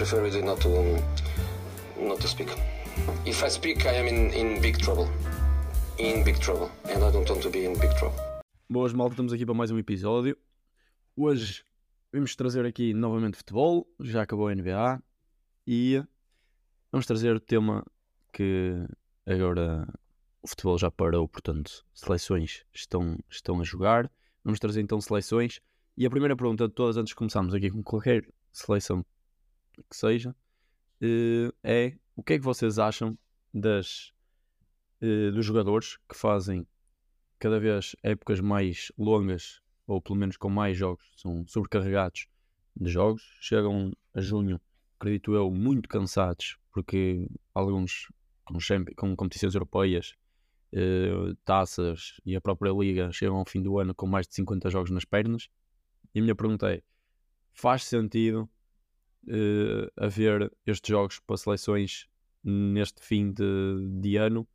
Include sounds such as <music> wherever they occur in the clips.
prefer not to not to speak. If I speak, I am in, in big trouble. In big trouble. And I don't want to be in big trouble. Boas, malta, estamos aqui para mais um episódio. Hoje vamos trazer aqui novamente futebol, já acabou a NBA e vamos trazer o tema que agora o futebol já parou, portanto, seleções estão, estão a jogar. Vamos trazer então seleções. E a primeira pergunta de todas, antes de começarmos aqui com qualquer seleção que seja, eh, é o que é que vocês acham das, eh, dos jogadores que fazem cada vez épocas mais longas, ou pelo menos com mais jogos, são sobrecarregados de jogos, chegam a junho, acredito eu, muito cansados, porque alguns com, com competições europeias, eh, taças e a própria liga chegam ao fim do ano com mais de 50 jogos nas pernas. E a minha pergunta é: faz sentido uh, haver estes jogos para seleções neste fim de, de ano?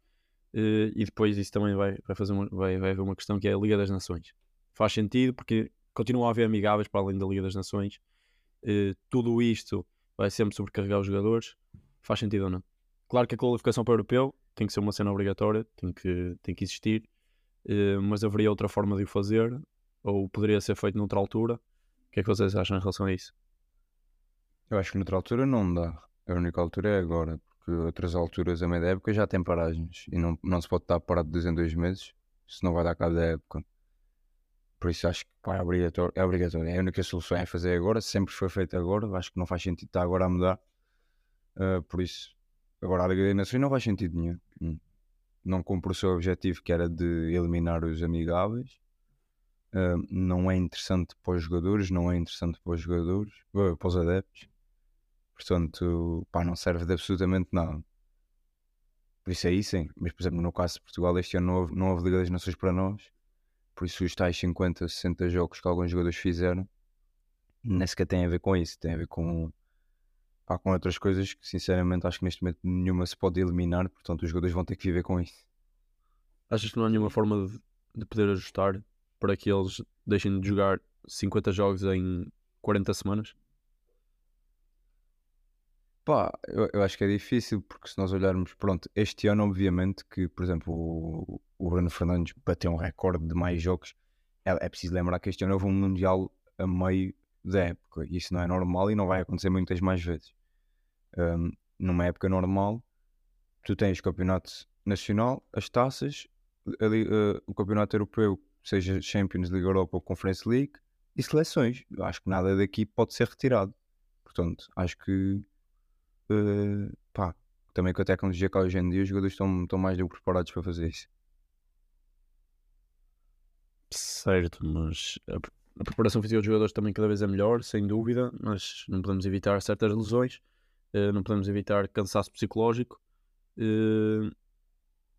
Uh, e depois isso também vai, vai, fazer uma, vai, vai haver uma questão que é a Liga das Nações. Faz sentido porque continua a haver amigáveis para além da Liga das Nações. Uh, tudo isto vai sempre sobrecarregar os jogadores. Faz sentido ou não? Claro que a qualificação para o europeu tem que ser uma cena obrigatória, tem que, tem que existir, uh, mas haveria outra forma de o fazer, ou poderia ser feito noutra altura. O que é que vocês acham em relação a isso? Eu acho que noutra altura não dá. A única altura é agora, porque outras alturas, a meio da época, já tem paragens e não, não se pode estar parado de dois em dois meses, se não vai dar cabo da época. Por isso acho que pá, é, obrigatório, é obrigatório. É a única solução é fazer agora, sempre foi feito agora. Acho que não faz sentido estar agora a mudar. Uh, por isso, agora a Liga das Nações não faz sentido nenhum. Hum. Não cumpre o seu objetivo, que era de eliminar os amigáveis. Uh, não é interessante para os jogadores, não é interessante para os jogadores, uh, para os adeptos. Portanto, pá, não serve de absolutamente nada. Por isso aí sim. Mas, por exemplo, no caso de Portugal, este ano não houve, não houve Liga das Nações para nós. Por isso, os tais 50, 60 jogos que alguns jogadores fizeram, nem sequer tem a ver com isso. Tem a ver com, pá, com outras coisas que, sinceramente, acho que neste momento nenhuma se pode eliminar. Portanto, os jogadores vão ter que viver com isso. Achas que não há nenhuma forma de, de poder ajustar para que eles deixem de jogar 50 jogos em 40 semanas? Pá, eu, eu acho que é difícil, porque se nós olharmos, pronto, este ano, obviamente, que, por exemplo, o, o Bruno Fernandes bateu um recorde de mais jogos, é, é preciso lembrar que este ano houve um Mundial a meio da época, e isso não é normal e não vai acontecer muitas mais vezes. Um, numa época normal, tu tens campeonato nacional, as taças, ali, uh, o campeonato europeu, seja Champions League Europa ou Conference League, e seleções. Eu acho que nada daqui pode ser retirado. Portanto, acho que uh, pá, também com a tecnologia que há hoje em dia, os jogadores estão, estão mais do que preparados para fazer isso. Certo, mas a, a, preparação física dos jogadores também cada vez é melhor, sem dúvida, mas não podemos evitar certas lesões, uh, não podemos evitar cansaço psicológico. Uh,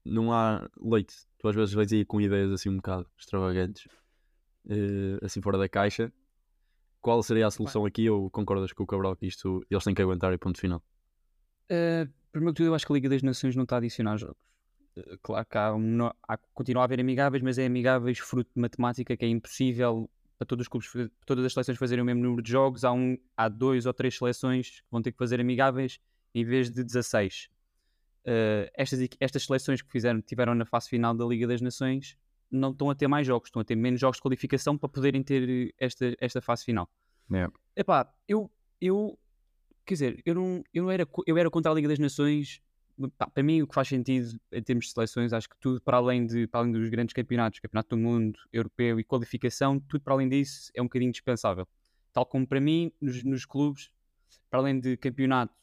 não há leite. Tu às vezes vais aí com ideias assim um bocado extravagantes, assim fora da caixa. Qual seria a solução aqui ou concordas com o Cabral que isto eles têm que aguentar e ponto final? Uh, primeiro que tudo, eu acho que a Liga das Nações não está a adicionar jogos. Uh, claro que há, um, há, continua a haver amigáveis, mas é amigáveis fruto de matemática que é impossível para todos os clubes, todas as seleções fazerem o mesmo número de jogos. Há, um, há dois ou três seleções que vão ter que fazer amigáveis em vez de 16. Uh, estas, estas seleções que fizeram, tiveram na fase final da Liga das Nações não estão a ter mais jogos, estão a ter menos jogos de qualificação para poderem ter esta, esta fase final. Yeah. Epá, eu, eu quer dizer, eu não, eu não era, eu era contra a Liga das Nações. Pá, para mim, o que faz sentido em termos de seleções, acho que tudo para além, de, para além dos grandes campeonatos, Campeonato do Mundo, Europeu e qualificação, tudo para além disso é um bocadinho dispensável. Tal como para mim, nos, nos clubes, para além de campeonato,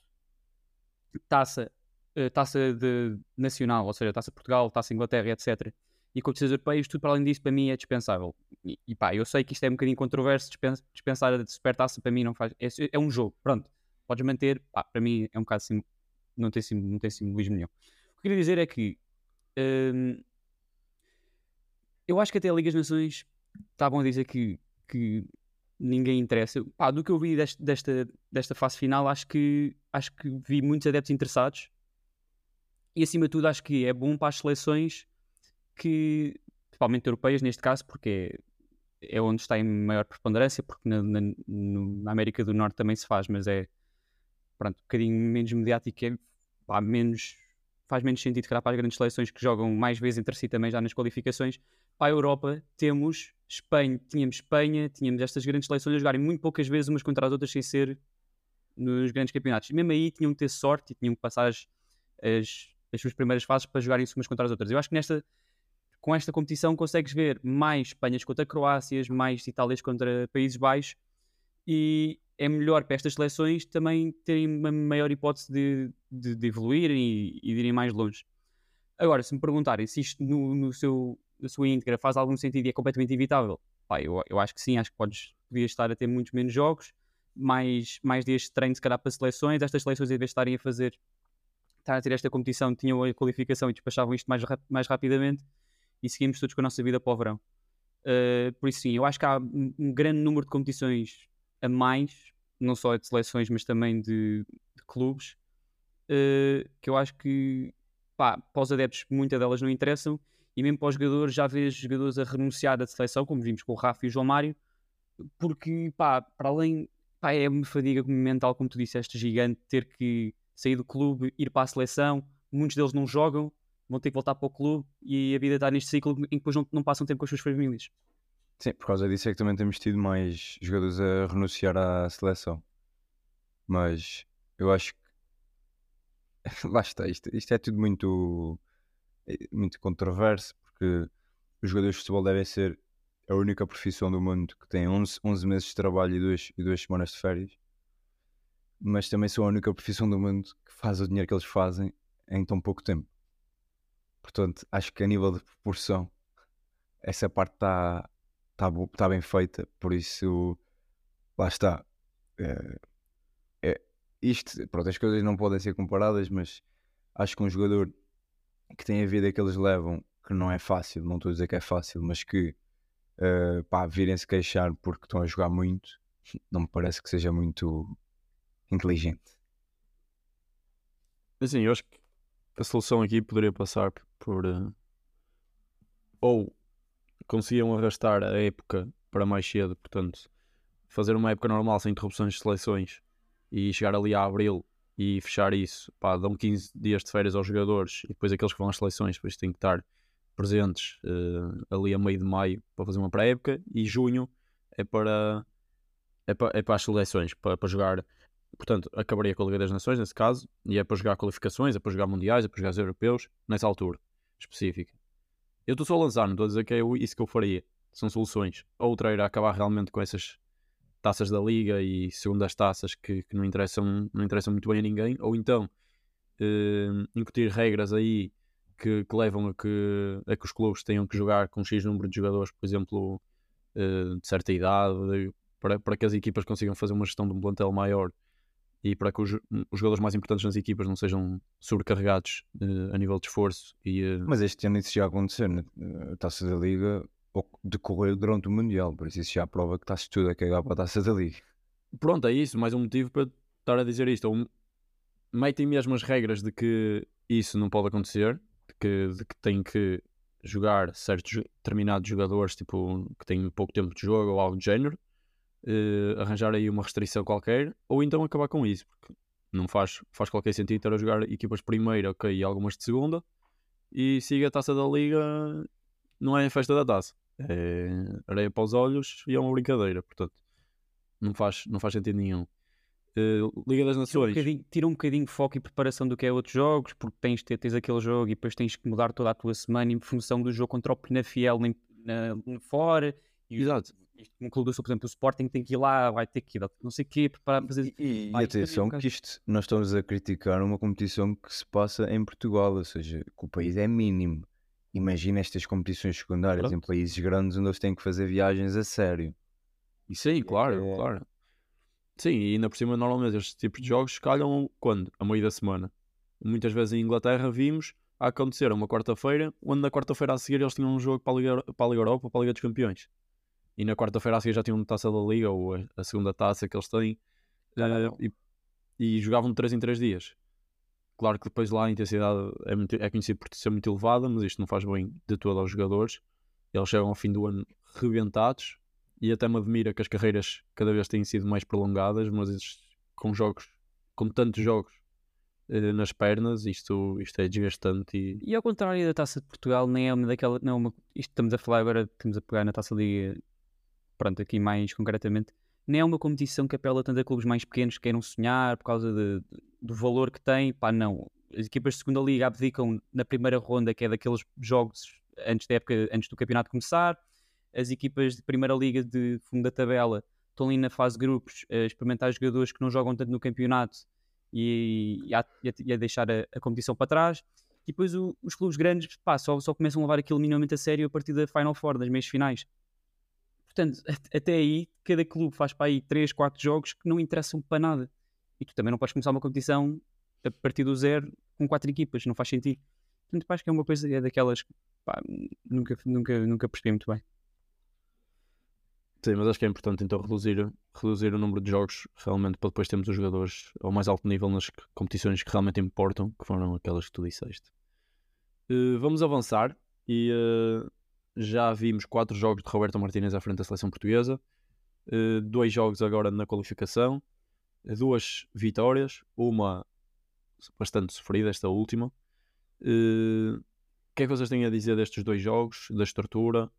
taça, uh, taça de nacional, ou seja, taça Portugal, taça Inglaterra, etc. E competições europeias, tudo para além disso, para mim é dispensável. E, e pá, eu sei que isto é um bocadinho controverso, dispensar a supertaça para mim não faz. É, é um jogo, pronto podes manter, pá, para mim é um bocado assim, não tem, não tem simbolismo nenhum. O que eu queria dizer é que hum, eu acho que até a Liga das Nações está bom dizer que, que ninguém interessa. Pá, do que eu vi deste, desta, desta fase final, acho que, acho que vi muitos adeptos interessados e acima de tudo acho que é bom para as seleções que, principalmente europeias neste caso, porque é, é onde está em maior preponderância, porque na, na, na América do Norte também se faz, mas é pronto, um bocadinho menos mediático, é, pá, menos, faz menos sentido que para as grandes seleções que jogam mais vezes entre si também já nas qualificações. Para a Europa temos Espanha, tínhamos Espanha, tínhamos estas grandes seleções a jogarem muito poucas vezes umas contra as outras sem ser nos grandes campeonatos. E mesmo aí tinham que ter sorte e tinham que passar as, as, as suas primeiras fases para jogarem-se umas contra as outras. Eu acho que nesta, com esta competição consegues ver mais Espanhas contra Croácias, mais Itálias contra Países Baixos e é melhor para estas seleções também terem uma maior hipótese de, de, de evoluírem e, e de irem mais longe. Agora, se me perguntarem se isto no, no seu, na sua íntegra faz algum sentido e é completamente evitável, pá, eu, eu acho que sim, acho que podes, podias estar a ter muitos menos jogos, mais, mais dias de treino se calhar para seleções, estas seleções em vez de estarem a fazer estar a ter esta competição, tinham a qualificação e despachavam isto mais, mais rapidamente e seguimos todos com a nossa vida para o verão. Uh, por isso sim, eu acho que há um grande número de competições a mais, não só de seleções, mas também de, de clubes, uh, que eu acho que pá, para os adeptos muitas delas não interessam, e mesmo para os jogadores já vês jogadores a renunciar da seleção, como vimos com o Rafa e o João Mário, porque pá, para além, pá, é uma fadiga mental, como tu disseste, gigante, ter que sair do clube, ir para a seleção, muitos deles não jogam, vão ter que voltar para o clube e a vida está neste ciclo em que depois não, não passam tempo com as suas famílias. Sim, por causa disso é que também temos tido mais jogadores a renunciar à seleção. Mas eu acho que <laughs> lá está, isto, isto é tudo muito, é muito controverso porque os jogadores de futebol devem ser a única profissão do mundo que tem 11, 11 meses de trabalho e duas, e duas semanas de férias, mas também são a única profissão do mundo que faz o dinheiro que eles fazem em tão pouco tempo. Portanto, acho que a nível de proporção, essa parte está tá, tá bem feita, por isso lá está. É, é, isto, pronto, as coisas não podem ser comparadas, mas acho que um jogador que tem a vida que eles levam, que não é fácil, não estou a dizer que é fácil, mas que uh, pá, virem-se queixar porque estão a jogar muito, <laughs> não me parece que seja muito inteligente. Assim, eu acho que a solução aqui poderia passar por uh, ou conseguiam arrastar a época para mais cedo, portanto, fazer uma época normal sem interrupções de seleções e chegar ali a abril e fechar isso, pá, dão 15 dias de férias aos jogadores e depois aqueles que vão às seleções depois têm que estar presentes uh, ali a meio de maio para fazer uma pré-época e junho é para, é para, é para as seleções, para, para jogar portanto, acabaria com a Liga das Nações nesse caso, e é para jogar qualificações, é para jogar mundiais, é para jogar europeus, nessa altura específica. Eu estou só a lançar, não estou a dizer que é isso que eu faria. São soluções. Outra era acabar realmente com essas taças da Liga e segundas taças que, que não, interessam, não interessam muito bem a ninguém, ou então eh, incutir regras aí que, que levam a que, a que os clubes tenham que jogar com X número de jogadores, por exemplo, eh, de certa idade, para, para que as equipas consigam fazer uma gestão de um plantel maior e para que os, os, jogadores mais importantes nas equipas não sejam sobrecarregados uh, a nível de esforço. E, uh... Mas este ano isso já aconteceu, né? a taça da Liga decorreu durante o Mundial, por isso isso já prova que está-se tudo a cagar para a taça da Liga. Pronto, é isso, mais um motivo para estar a dizer isto. Ou metem mesmo as regras de que isso não pode acontecer, de que, de que tem que jogar certos determinados jogadores tipo, que têm pouco tempo de jogo ou algo do género uh, arranjar aí uma restrição qualquer, ou então acabar com isso, porque não faz, faz qualquer sentido estar a jogar equipas de primeira, ok, e algumas de segunda, e siga a taça da liga, não é a festa da taça, é areia para os olhos e é uma brincadeira, portanto, não faz, não faz sentido nenhum. Uh, Liga das Nações. Tira um, tira um bocadinho de foco e preparação do que é outros jogos, porque tens, tens aquele jogo e depois tens que mudar toda a tua semana em função do jogo contra o Penafiel na, na, fora. E Exato clube do Sul, por exemplo, o Sporting tem que ir lá, vai ter que ir, não sei o quê, preparar, fazer. E, e atenção, que isto, nós estamos a criticar uma competição que se passa em Portugal, ou seja, que o país é mínimo. Imagina estas competições secundárias Pronto. em países grandes onde eles têm que fazer viagens a sério. E sim, claro, é... claro. Sim, e ainda por cima, normalmente estes tipos de jogos calham quando? A meio da semana. Muitas vezes em Inglaterra vimos a acontecer uma quarta-feira, onde na quarta-feira a seguir eles tinham um jogo para a Liga, para a Liga Europa, para a Liga dos Campeões e na quarta-feira a seguir já tinham uma taça da Liga ou a, a segunda taça que eles têm uh, e, e, jogavam de 3 em 3 dias. Claro que depois lá a intensidade é, muito, é conhecido por ser muito elevada, mas isto não faz bem de todo aos jogadores. Eles chegam ao fim do ano rebentados e até me admira que as carreiras cada vez têm sido mais prolongadas, mas com jogos como tantos jogos eh, nas pernas, isto, isto é desgastante e E ao contrário da Taça de Portugal, nem é uma daquela. Não é uma, isto estamos a falar agora, estamos a pegar na Taça Liga, pronto, aqui mais concretamente. Nem é uma competição que apela tanto a clubes mais pequenos que queiram sonhar por causa de- de- do valor que tem. Pá, não. As equipas de segunda liga abdicam na primeira ronda, que é daqueles jogos antes da época, antes do campeonato começar. As equipas de primeira liga de fundo da tabela estão ali na fase de grupos a experimentar jogadores que não jogam tanto no campeonato e, e a, e a- deixar a- a competição para trás. E depois o- os clubes grandes pá, só, só começam a levar aquilo minimamente a sério a partir da Final Four, das meias finais. Portanto, at- até aí, cada clube faz para aí 3, 4 jogos que não interessam para nada. E tu também não podes começar uma competição a partir do zero com 4 equipas, não faz sentido. Portanto, acho que é uma coisa é daquelas que pá, nunca, nunca, nunca percebi muito bem. Sim, mas acho que é importante então reduzir, reduzir o número de jogos realmente para depois termos os jogadores ao mais alto nível nas competições que realmente importam, que foram aquelas que tu disseste. Eh, vamos avançar e eh, já vimos quatro jogos de Roberto Martínez à frente da seleção portuguesa, eh, dois jogos agora na qualificação, eh, duas vitórias, uma bastante sofrida, esta última. Eh, o que é que vocês têm a dizer destes dois jogos, da estrutura,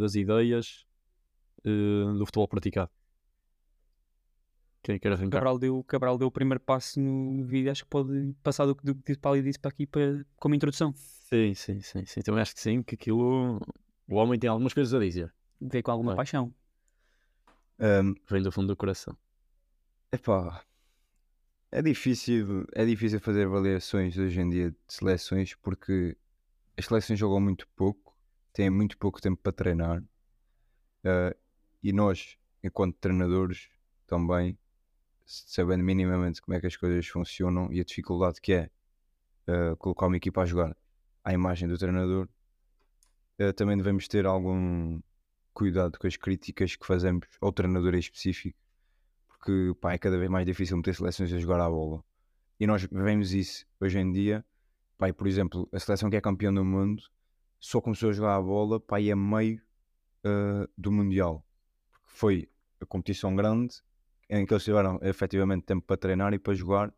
das ideias? do futebol praticado. Quem quer O arrancar? Cabral deu, o Cabral deu o primeiro passo no vídeo, acho que pode passar do que do que disse para ali e disse para aqui para, como introdução. Sim, sim, sim, sim. Também acho que sim, que aquilo. O homem tem algumas coisas a dizer. Veio com alguma Vai. paixão. Um, Vem do fundo do coração. Epá, é difícil, é difícil fazer avaliações hoje em dia de seleções porque as seleções jogam muito pouco, têm muito pouco tempo para treinar eh, e nós, enquanto treinadores, também sabendo minimamente como é que as coisas funcionam e a dificuldade que é eh, colocar uma equipa a jogar à imagem do treinador, eh, também devemos ter algum cuidado com as críticas que fazemos ao treinador em específico porque pá, é cada vez mais difícil meter seleções a jogar à bola. E nós vemos isso hoje em dia. Pá, por exemplo, a seleção que é campeã do mundo só começou a jogar a bola pá, e a meio ah, do Mundial. Porque foi a competição grande em que eles tiveram efetivamente tempo para treinar e para jogar.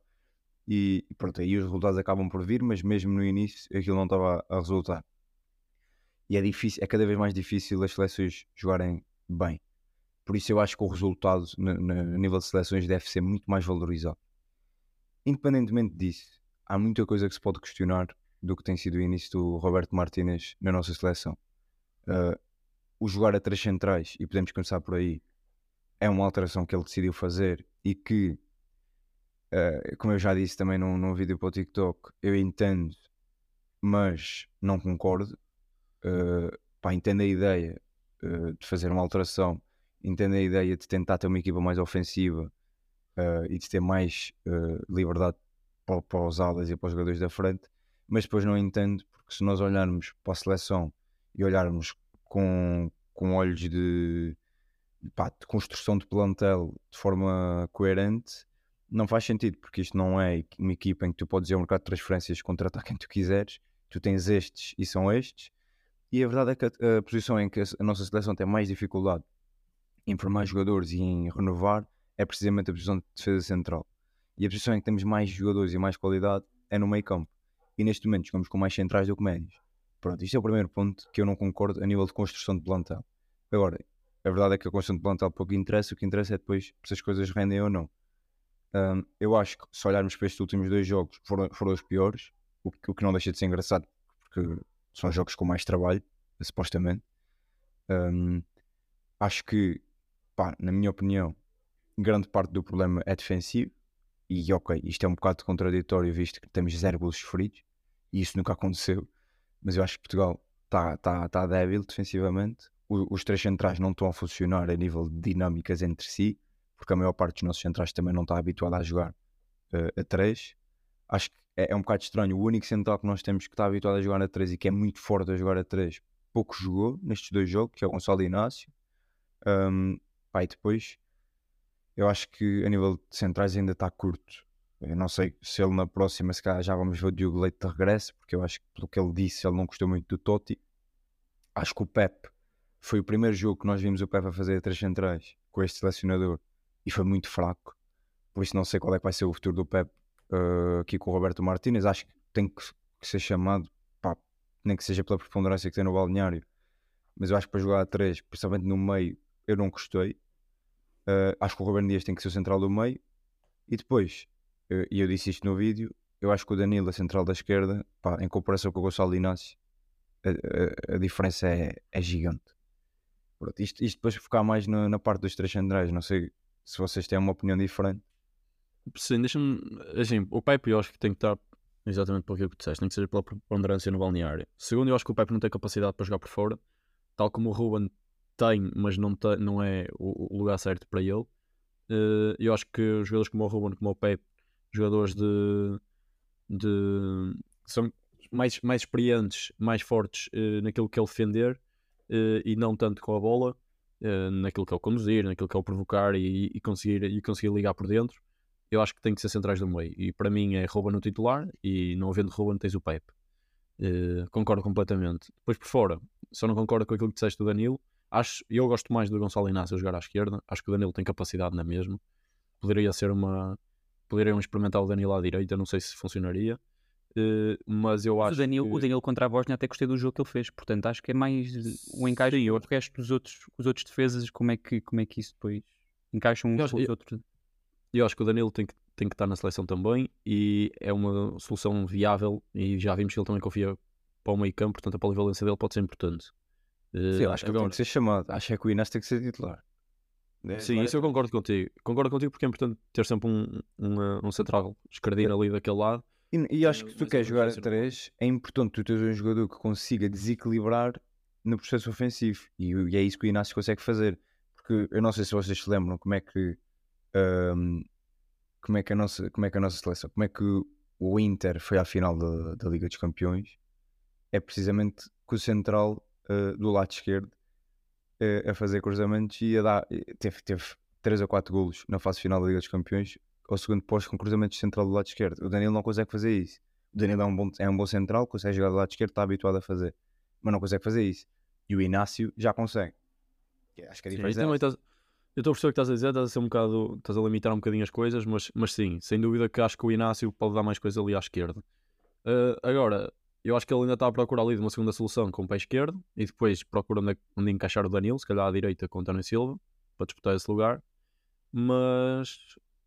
E pronto, aí os resultados acabam por vir, mas mesmo no início aquilo não estava a resultar. E é difícil, é cada vez mais difícil as seleções jogarem bem. Por isso eu acho que o resultado no- no nível de seleções deve ser muito mais valorizado. Independentemente disso, há muita coisa que se pode questionar do que tem sido o início do Roberto Martínez na nossa seleção. Uh, o jogar a três centrais, e podemos começar por aí, é uma alteração que ele decidiu fazer e que, uh, como eu já disse também num, num vídeo para o TikTok, eu entendo, mas não concordo. Uh, pá, entendo a ideia uh, de fazer uma alteração entendo a ideia de tentar ter uma equipa mais ofensiva eh, e de ter mais liberdade para, para os alas e para os jogadores da frente, mas depois não entendo porque se nós olharmos para a seleção e olharmos com, com olhos de, pá, de construção de plantel de forma coerente, não faz sentido, porque isto não é uma equipa em que tu podes ir ao mercado de transferências contratar quem tu quiseres, tu tens estes e são estes, e a verdade é que a, a posição em que a, nossa seleção tem mais dificuldade em formar jogadores e em renovar é precisamente a posição de defesa central. E a posição em que temos mais jogadores e mais qualidade é no meio campo. E neste momento jogamos com mais centrais do que médios. Pronto, isto é o primeiro ponto que eu não concordo a nível de construção de plantel. Agora, a verdade é que a construção de plantel pouco interessa, o que interessa é depois se as coisas rendem ou não. Um, eu acho que se olharmos para estes últimos dois jogos foram, foram os piores, o que, o que não deixa de ser engraçado, porque são jogos com mais trabalho, supostamente. Um, acho que pá, na minha opinião, grande parte do problema é defensivo. E ok, isto é um bocado contraditório, visto que temos zero golos sofridos, e isso nunca aconteceu. Mas eu acho que Portugal está tá, tá débil defensivamente. Os três centrais não estão a funcionar a nível de dinâmicas entre si, porque a maior parte dos nossos centrais também não está habituada a jogar uh, a três. Acho que é, é, um bocado estranho. O único central que nós temos que está habituado a jogar a três e que é muito forte a jogar a três, pouco jogou nestes dois jogos, que é o Gonçalo Inácio. Um, Pá, e depois eu acho que a nível de centrais ainda está curto. Eu não sei se ele na próxima, se calhar já vamos ver o Diogo Leite de regresso, porque eu acho que pelo que ele disse, ele não gostou muito do Totti. Acho que o Pep foi o primeiro jogo que nós vimos o Pep a fazer três centrais com este selecionador e foi muito fraco. por isso não sei qual é que vai ser o futuro do Pep eh, aqui com o Roberto Martínez. Acho que tem que, ser chamado, pá, nem que seja pela preponderância que tem no balneário. Mas eu acho que para jogar a 3, principalmente no meio, eu não gostei. Eh, acho que o Ruben Dias tem que ser o central do meio. E depois, eh, e eu disse isto no vídeo, eu acho que o Danilo, a central da esquerda, pá, em comparação com o Gonçalo Inácio, a, a- a diferença é, é gigante. Pronto, isto, isto depois focar mais na, na parte dos três centrais. Não sei se vocês têm uma opinião diferente. Sim, deixa-me. Assim, o Pepe eu acho que tem que estar exatamente pelo que tu disseste, tem que ser pela preponderância no balneário. Segundo, eu acho que o Pepe não tem capacidade para jogar por fora, tal como o Ruben tem, mas não, tem, não é o, lugar certo para ele. Eh, eu acho que os jogadores como o Ruben, como o Pepe, jogadores de. de são mais, mais experientes, mais fortes eh, naquilo que é o defender e não tanto com a bola, eh, naquilo que é o conduzir, naquilo que é o provocar e, e conseguir, e conseguir ligar por dentro eu acho que tem que ser centrais do meio. E para mim é Ruben no titular e não havendo Ruben tens o Pepe. Eh, concordo completamente. Depois por fora, só não concordo com aquilo que disseste do Danilo. Acho, eu gosto mais do Gonçalo Inácio jogar à esquerda. Acho que o Danilo tem capacidade na mesma. Poderia ser uma. Poderiam experimentar o Danilo à direita, não sei se funcionaria. Eh, mas eu acho o Danilo, que... o Danilo contra a Bósnia até gostei do jogo que ele fez, portanto acho que é mais o encaixe Sim, eu- do resto dos outros, os outros defesas, como é que, como é que isso depois encaixam uns Eu acho- com os eu- outros. Eu acho que o Danilo tem que, tem que estar na seleção também e é uma solução viável e já vimos que ele também confia para o meio campo, portanto a polivalência dele pode ser importante. Eh, Sim, acho que ele tem agora- que ser chamado. Acho é que o Inácio tem que ser titular. É, Sim, agora- isso eu concordo contigo. Concordo contigo porque é importante ter sempre um, um, um central escardino ali daquele lado. E, e acho que tu queres jogar a não sei se- 3, é importante tu teres um jogador que consiga desequilibrar no processo ofensivo. E, e é isso que o Inácio consegue fazer. Porque eu não sei se vocês se lembram como é que ahm, como é que a nossa, como é que a nossa seleção, como é que o Inter foi à final da, da Liga dos Campeões, é precisamente com o central ah, do lado esquerdo ah, a fazer cruzamentos e a dar, teve, teve 3 ou 4 golos na fase final da Liga dos Campeões ao segundo posto com cruzamentos central do lado esquerdo. O Danilo não consegue fazer isso. O Danilo é um bom, é um bom central, consegue jogar do lado esquerdo, está habituado a fazer, mas não consegue fazer isso. E o Inácio já consegue. Acho que é estás- eu estou a perceber o que estás a dizer, estás a ser um bocado, estás a limitar um bocadinho as coisas, mas, mas sim, sem dúvida que acho que o Inácio pode dar mais coisa ali à esquerda. Eh, agora, eu acho que ele ainda está a procurar ali de uma segunda solução com o pé esquerdo e depois procura onde, onde encaixar o Danilo, se calhar à direita com o António Silva, para disputar esse lugar. Mas,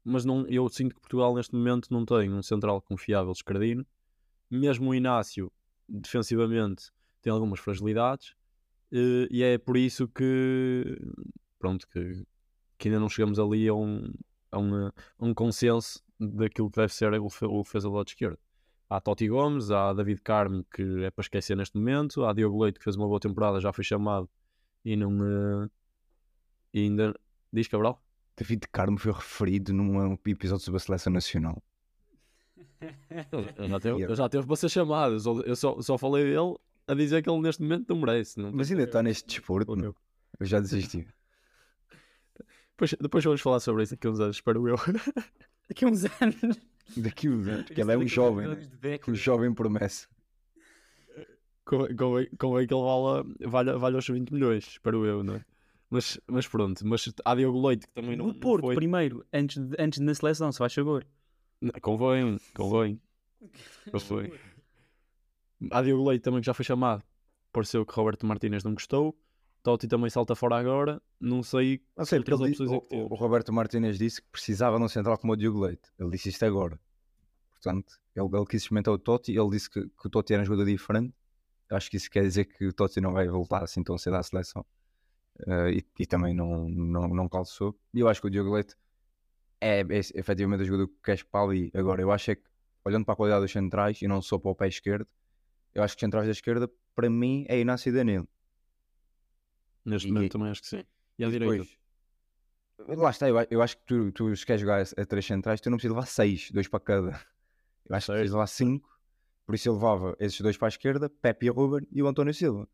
mas não, eu sinto que Portugal neste momento não tem um central confiável esquerdino. Mesmo o Inácio, defensivamente, tem algumas fragilidades. eh, e é por isso que pronto, que, que ainda não chegamos ali a um, a, um, a um consenso daquilo que deve ser o, defe- o defesa do lado esquerdo. Há Totti Gomes, há David Carmo, que é para esquecer neste momento, há Diogo Leite, que fez uma boa temporada, já foi chamado e não. eh, e ainda. Diz Cabral? David Carmo foi referido num episódio sobre a seleção nacional. Eu já teve, eu já teve para ser chamado, eu só, só, falei dele a dizer que ele neste momento não merece. Não Mas ainda está neste desporto, não? Eu já desisti. Depois, depois vamos falar sobre isso daqui a uns anos, espero eu. <laughs> Daqui a uns anos. Daqui uns anos, que ele é um jovem, né? um jovem promessa. Convém, convém, convém que ele valha, valha, valha os 20 milhões, espero eu, não é? Mas, mas pronto, mas há Diogo Leite que também não, No não Porto, foi. primeiro, antes, de, antes de na seleção, se faz favor. Não, Convém, convém. Convém. Há Diogo Leite também que já foi chamado. Pareceu que Roberto Martínez não gostou. Totti também salta fora agora. Não sei. Não sei, que porque ele é o, que temos. o Roberto Martínez disse que precisava de um central como o Diogo Leite. Ele disse isto agora. Portanto, ele, ele quis experimentar o Totti. Ele disse que, que o Totti era um jogador diferente. Acho que isso quer dizer que o Totti não vai voltar assim tão cedo à seleção. Eh, e, e também não, não, não calçou. E eu acho que o Diogo Leite é, é efetivamente o jogador que queres para ali. Agora, eu acho é que, olhando para a qualidade dos centrais e não só para o pé esquerdo, eu acho que os centrais da esquerda, para mim, é Inácio e Danilo. Neste E- momento também acho que sim. E à E direita. depois- Lá está, eu, eu acho que tu, tu se queres jogar a, a três centrais, tu não precisas levar seis, dois para cada. Eu acho que precisas levar cinco. Por isso eu levava esses dois para a esquerda, Pepe e Ruben e o António Silva.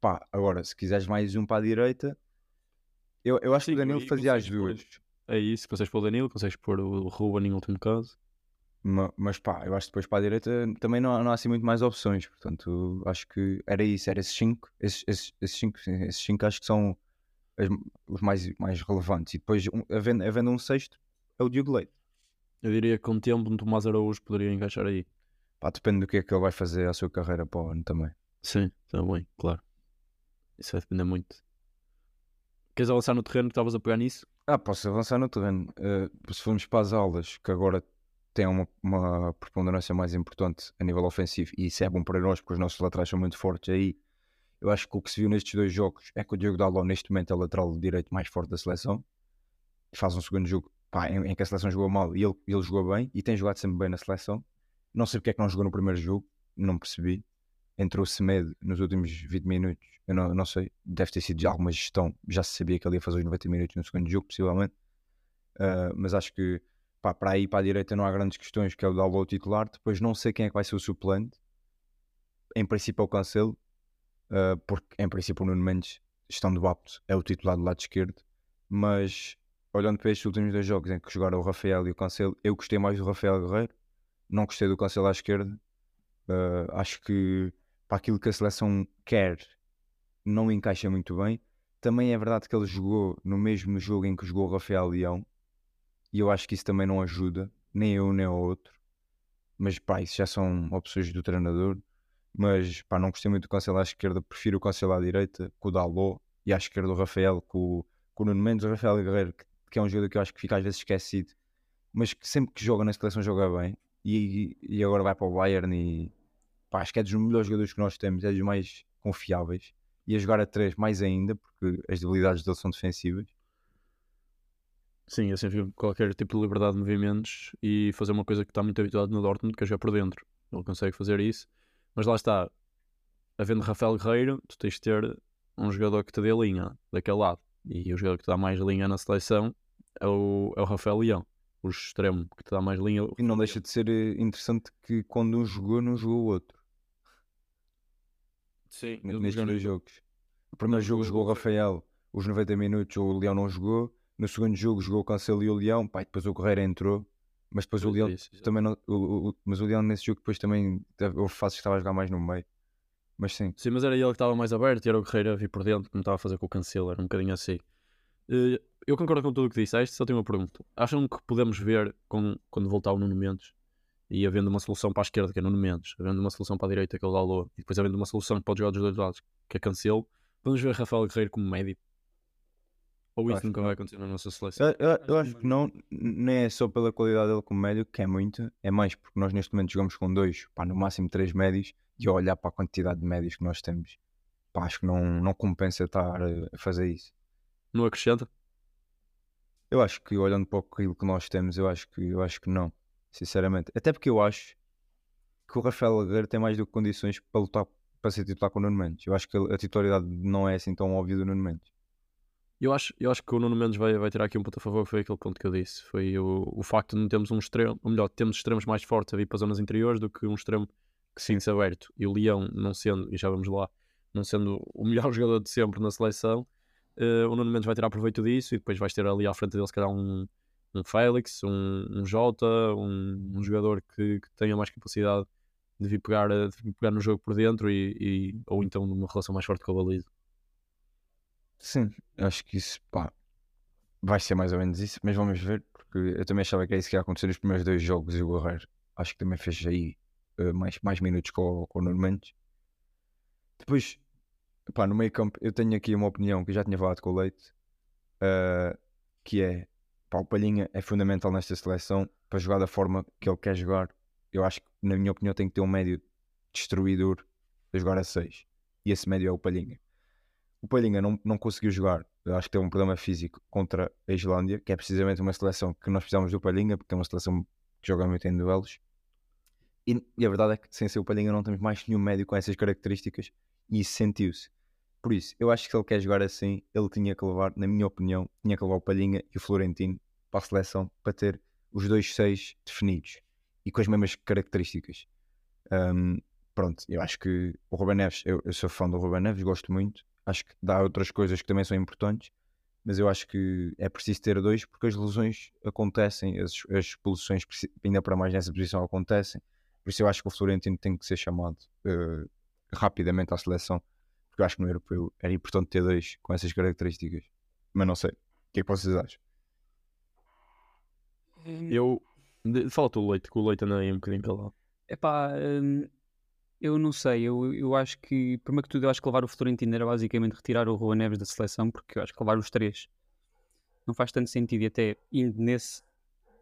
Pá, agora, se quiseres mais um para a direita, eu, eu acho que Sim, o Danilo fazia as pôr- duas. É isso. Consegues pôr o Danilo, consegues pôr o Ruben em último caso. Ma- Mas pá, eu acho que depois para a direita também não, há- não há assim muito mais opções. Portanto, acho que era isso, era esses cinco. Esses, esses, esses cinco, esses cinco acho que são as- os mais, mais relevantes. E depois, um- havendo, havendo um sexto, é o Diogo Leite. Eu diria que com o tempo, um Tomás Araújo poderia encaixar aí. Pá, depende do que é que ele vai fazer à sua carreira para o ano também. Sim, também, claro. Isso vai depender muito. Queres avançar no terreno que estavas a pegar nisso? Ah, posso avançar no terreno. Eh, se formos para as aulas, que agora têm uma, uma preponderância mais importante a nível ofensivo, e isso é bom para nós, porque os nossos laterais são muito fortes aí. Eu acho que o que se viu nestes dois jogos é que o Diogo Dalot, neste momento, é o lateral direito mais forte da seleção. Faz um segundo jogo pá, em, em que a seleção jogou mal e ele, ele jogou bem, e tem jogado sempre bem na seleção. Não sei porque é que não jogou no primeiro jogo, não percebi. Entrou Semedo nos últimos 20 minutos, eu não, não sei, deve ter sido alguma gestão. Já se sabia que ele ia fazer os 90 minutos no segundo jogo, possivelmente. Uh, mas acho que pá, para aí para a direita não há grandes questões, que é o Dalot titular. Depois não sei quem é que vai ser o suplente. Em princípio é o Cancelo, uh, porque em princípio o Nuno Mendes, estando apto, é o titular do lado esquerdo. Mas olhando para estes últimos dois jogos em que jogaram o Rafael e o Cancelo, eu gostei mais do Rafael Guerreiro, não gostei do Cancelo à esquerda. Uh, acho que para aquilo que a seleção quer, não encaixa muito bem. Também é verdade que ele jogou no mesmo jogo em que jogou Rafael Leão, e eu acho que isso também não ajuda, nem eu nem o outro. Mas pá, isso já são opções do treinador. Mas pá, não gostei muito do Cancelo à esquerda, prefiro o Cancelo à direita, com o Dalot, e à esquerda o Rafael, com, com o Nuno Mendes, o Rafael Guerreiro, que, que, é um jogador que eu acho que fica às vezes esquecido, mas que sempre que joga na seleção joga bem, e, e agora vai para o Bayern e pá, acho que é dos melhores jogadores que nós temos, é dos mais confiáveis. E a jogar a 3 mais ainda, porque as debilidades dele são defensivas. Sim, assim fica qualquer tipo de liberdade de movimentos e fazer uma coisa que está muito habituado no Dortmund, que é jogar por dentro. Ele consegue fazer isso, mas lá está, havendo Rafael Guerreiro, tu tens de ter um jogador que te dê linha daquele lado. E o jogador que te dá mais linha na seleção é o, é o Rafael Leão, o extremo que te dá mais linha. E não deixa de ser eh, interessante que quando um jogou, não jogou o outro. Sim, nestes dois jogos. O primeiro jogo jogou o Rafael, os 90 minutos o Leão não jogou. No segundo jogo jogou o Cancelo e o Leão, pá, e depois o Correia entrou. Mas depois o Leão isso, também não. O, o, mas o Leão nesse jogo depois também houve fases que estava a jogar mais no meio. Mas sim. Sim, mas era ele que estava mais aberto e era o Guerreiro a vir por dentro, como estava a fazer com o Cancelo, era um bocadinho assim. Eh, eu concordo com tudo o que disseste, só tenho uma pergunta. Acham que podemos ver com, quando voltar o Nuno Mendes e havendo uma solução para a esquerda, que é Nuno Mendes, havendo uma solução para a direita, que é o Dalot, e depois havendo uma solução que pode jogar dos dois lados, que é Cancelo, vamos ver Rafael Guerreiro como médio? Ou isso nunca vai acontecer na nossa seleção? Eu, eu, eu acho que não, nem é só pela qualidade dele como médio, que é muito, é mais porque nós neste momento jogamos com dois, pá, no máximo três médios, e a olhar para a quantidade de médios que nós temos, pá, acho que não, não compensa estar a fazer isso. Não acrescenta? Eu acho que olhando para aquilo que nós temos, eu acho que, eu acho que não, sinceramente. Até porque eu acho que o Rafael Guerreiro tem mais do que condições para lutar para ser titular com o Nuno Mendes. Eu acho que a titularidade não é assim tão óbvia do Nuno Mendes. Eu acho, eu acho que o Nuno Mendes vai, vai tirar aqui um ponto a favor, foi aquele ponto que eu disse. Foi o, o facto de não termos um extremo, ou melhor, temos extremos mais fortes a vir para as zonas interiores do que um extremo que sinta aberto. E o Leão, não sendo, e já vamos lá, não sendo o melhor <laughs> jogador de sempre na seleção, uh, o Nuno Mendes vai tirar proveito disso e depois vais ter ali à frente dele, se calhar, um, um Félix, um, um Jota, um, um jogador que, que, tenha mais capacidade de vir pegar, de vir pegar no jogo por dentro e, e, ou então numa relação mais forte com a baliza. Sim, acho que isso pá, vai ser mais ou menos isso, mas vamos ver, porque eu também achava que é isso que ia acontecer nos primeiros dois jogos e o Guerreiro acho que também fez aí uh, mais, mais minutos com, o Nuno Mendes. Depois, pá, no meio campo, eu tenho aqui uma opinião que já tinha falado com o Leite, uh, que é pá, o Palhinha é fundamental nesta seleção para jogar da forma que ele quer jogar. Eu acho que, na minha opinião, tem que ter um médio destruidor a jogar a 6. E esse médio é o Palhinha o Palhinha não, não conseguiu jogar. Eu acho que tem um problema físico contra a Islândia, que é precisamente uma seleção que nós precisamos do Palhinha, porque é uma seleção que joga muito em duelos. E, e, a verdade é que sem ser o Palhinha não temos mais nenhum médio com essas características e isso sentiu-se. Por isso, eu acho que se ele quer jogar assim, ele tinha que levar, na minha opinião, tinha que levar o Palhinha e o Florentino para a seleção para ter os dois seis definidos e com as mesmas características. Um, pronto, eu acho que o Ruben Neves, eu, eu sou fã do Ruben Neves, gosto muito, Acho que dá outras coisas que também são importantes, mas eu acho que é preciso ter dois porque as lesões acontecem, as, as expulsões, ainda para mais nessa posição, acontecem. Por isso eu acho que o Florentino tem que ser chamado uh, rapidamente à seleção, porque eu acho que no europeu era importante ter dois com essas características. Mas não sei. O que é que vocês acham? Hum. Eu, De- Fala tu o leite, que o leite anda aí um bocadinho calado. Epá, hum, eu não sei, eu, eu acho que, primeiro que tudo, eu acho que levar o Florentino era basicamente retirar o Rua Neves da seleção, porque eu acho que levar os três não faz tanto sentido e até indo nesse,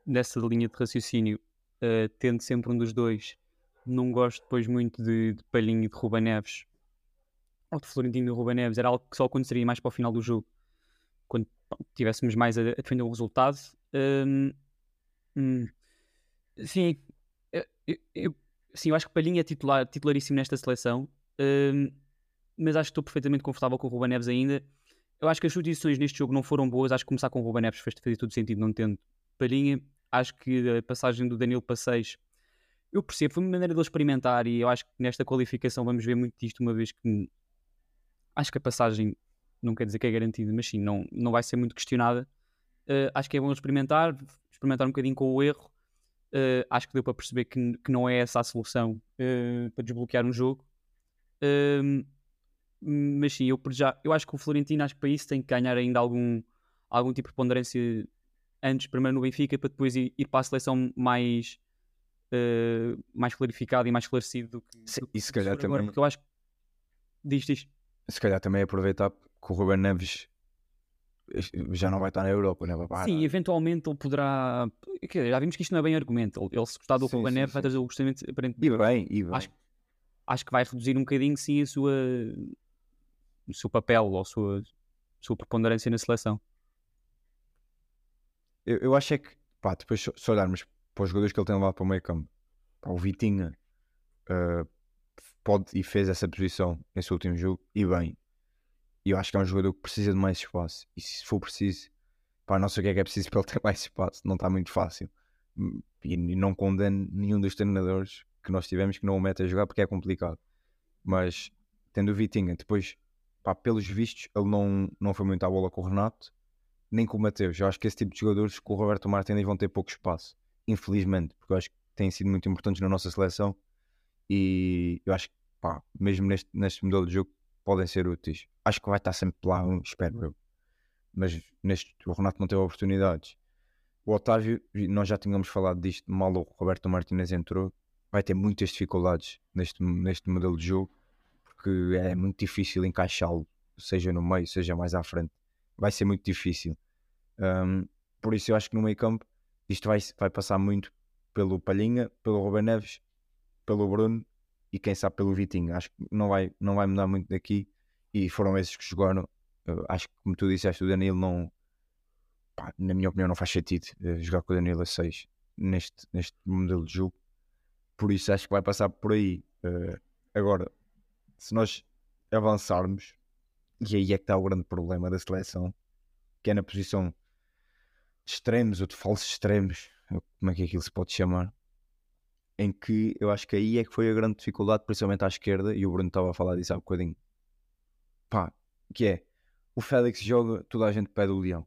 nessa linha de raciocínio, eh, tendo sempre um dos dois, não gosto depois muito de, de Palhinho e de Ruba Neves, ou de Florentino e Ruba Neves, era algo que só aconteceria mais para o final do jogo, quando tivéssemos mais a, a defender o resultado. Hum, hum, sim, eu, eu- sim, eu acho que Palhinha é titular, titularíssimo nesta seleção, hum, mas acho que estou perfeitamente confortável com o Ruben Neves ainda. Eu acho que as substituições neste jogo não foram boas. Acho que começar com o Ruben Neves fez fazer todo sentido, não tendo Palhinha. Acho que a passagem do Danilo para 6 eu percebo, foi uma maneira de experimentar e eu acho que nesta qualificação vamos ver muito disto, uma vez que acho que a passagem não quer dizer que é garantida, mas sim, não, não vai ser muito questionada. Uh, acho que é bom experimentar, experimentar um bocadinho com o erro. Uh, acho que deu para perceber que, que não é essa a solução uh, para desbloquear um jogo. Um, mas sim, eu, já, eu acho que o Florentino, acho que para isso tem que ganhar ainda algum, algum tipo de ponderância antes, primeiro no Benfica, para depois ir, ir para a seleção mais, mais clarificado e mais esclarecido do que, Sim, do e se calhar for agora, também- porque eu acho que diz, diz. Se calhar também aproveitar que o Ruben Neves já não vai estar na Europa, né? vai parar. Sim, eventualmente ele poderá. quer dizer, já vimos que isto não é bem argumento. Ele, ele se gostar do Sim, Ruben sim, Neves, vai sim. trazer o gostamento aparentemente. E bem, e bem. Acho, acho que vai reduzir um bocadinho, sim, a sua, o seu papel ou a sua, sua preponderância na seleção. Eu, eu acho é que, pá, depois se olharmos para os jogadores que ele tem levado para o meio campo, pá, o Vitinha ah, pode e fez essa posição nesse último jogo, e bem. E eu acho que é um jogador que precisa de mais espaço. E se for preciso, pá, não sei o que é que é preciso <laughs> para ele ter mais espaço, não está muito fácil. Hum, E, não condeno nenhum dos treinadores que nós tivemos que não o mete a jogar porque é complicado. Mas tendo o Vitinha, depois, pá, pelos vistos, ele não, não foi muito à bola com o Renato nem com o Mateus. Eu acho que esse tipo de jogadores com o Roberto Martínez vão ter pouco espaço, infelizmente, porque eu acho que têm sido muito importantes na nossa seleção e eu acho que, pá, mesmo neste, neste modelo de jogo, podem ser úteis. Acho que vai estar sempre lá, espero eu. Mas neste, o Renato não teve oportunidades. O Otávio, nós já tínhamos falado disto, mal o Roberto Martínez entrou, vai ter muitas dificuldades neste, neste modelo de jogo, porque é muito difícil encaixá-lo, seja no meio, seja mais à frente. Vai ser muito difícil. Um, por isso eu acho que no meio campo isto vai, vai passar muito pelo Palhinha, pelo Ruben Neves, pelo Bruno e quem sabe pelo Vitinho. Acho que não vai, não vai mudar muito daqui e foram esses que jogaram. Uh, acho que como tu disseste, o Danilo não, pá, na minha opinião, não faz sentido uh, jogar com o Danilo a 6 neste, neste modelo de jogo. Por isso acho que vai passar por aí. Uh, agora, se nós avançarmos, e aí é que está o grande problema da seleção, que é na posição de extremos ou de falsos extremos, como é que aquilo se pode chamar, em que eu acho que aí é que foi a grande dificuldade, principalmente à esquerda, e o Bruno estava a falar disso há bocadinho. Pá, que é, o Félix joga, toda a gente pede o Leão.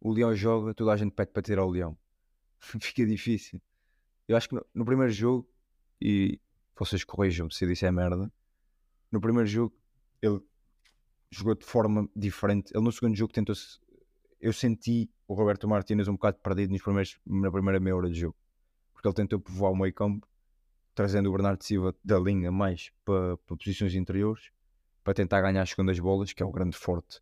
O Leão joga, toda a gente pede para ter ao Leão. <laughs> Fica difícil. Eu acho que no, no primeiro jogo, e vocês corrijam se eu disser merda, no primeiro jogo ele jogou de forma diferente. Ele no segundo jogo tentou-se. Eu senti o Roberto Martínez um bocado perdido nos primeiros, na primeira meia hora de jogo, ele tentou povoar o meio campo, trazendo o Bernardo Silva da linha mais para, para posições interiores, para tentar ganhar as segundas bolas, que é o grande forte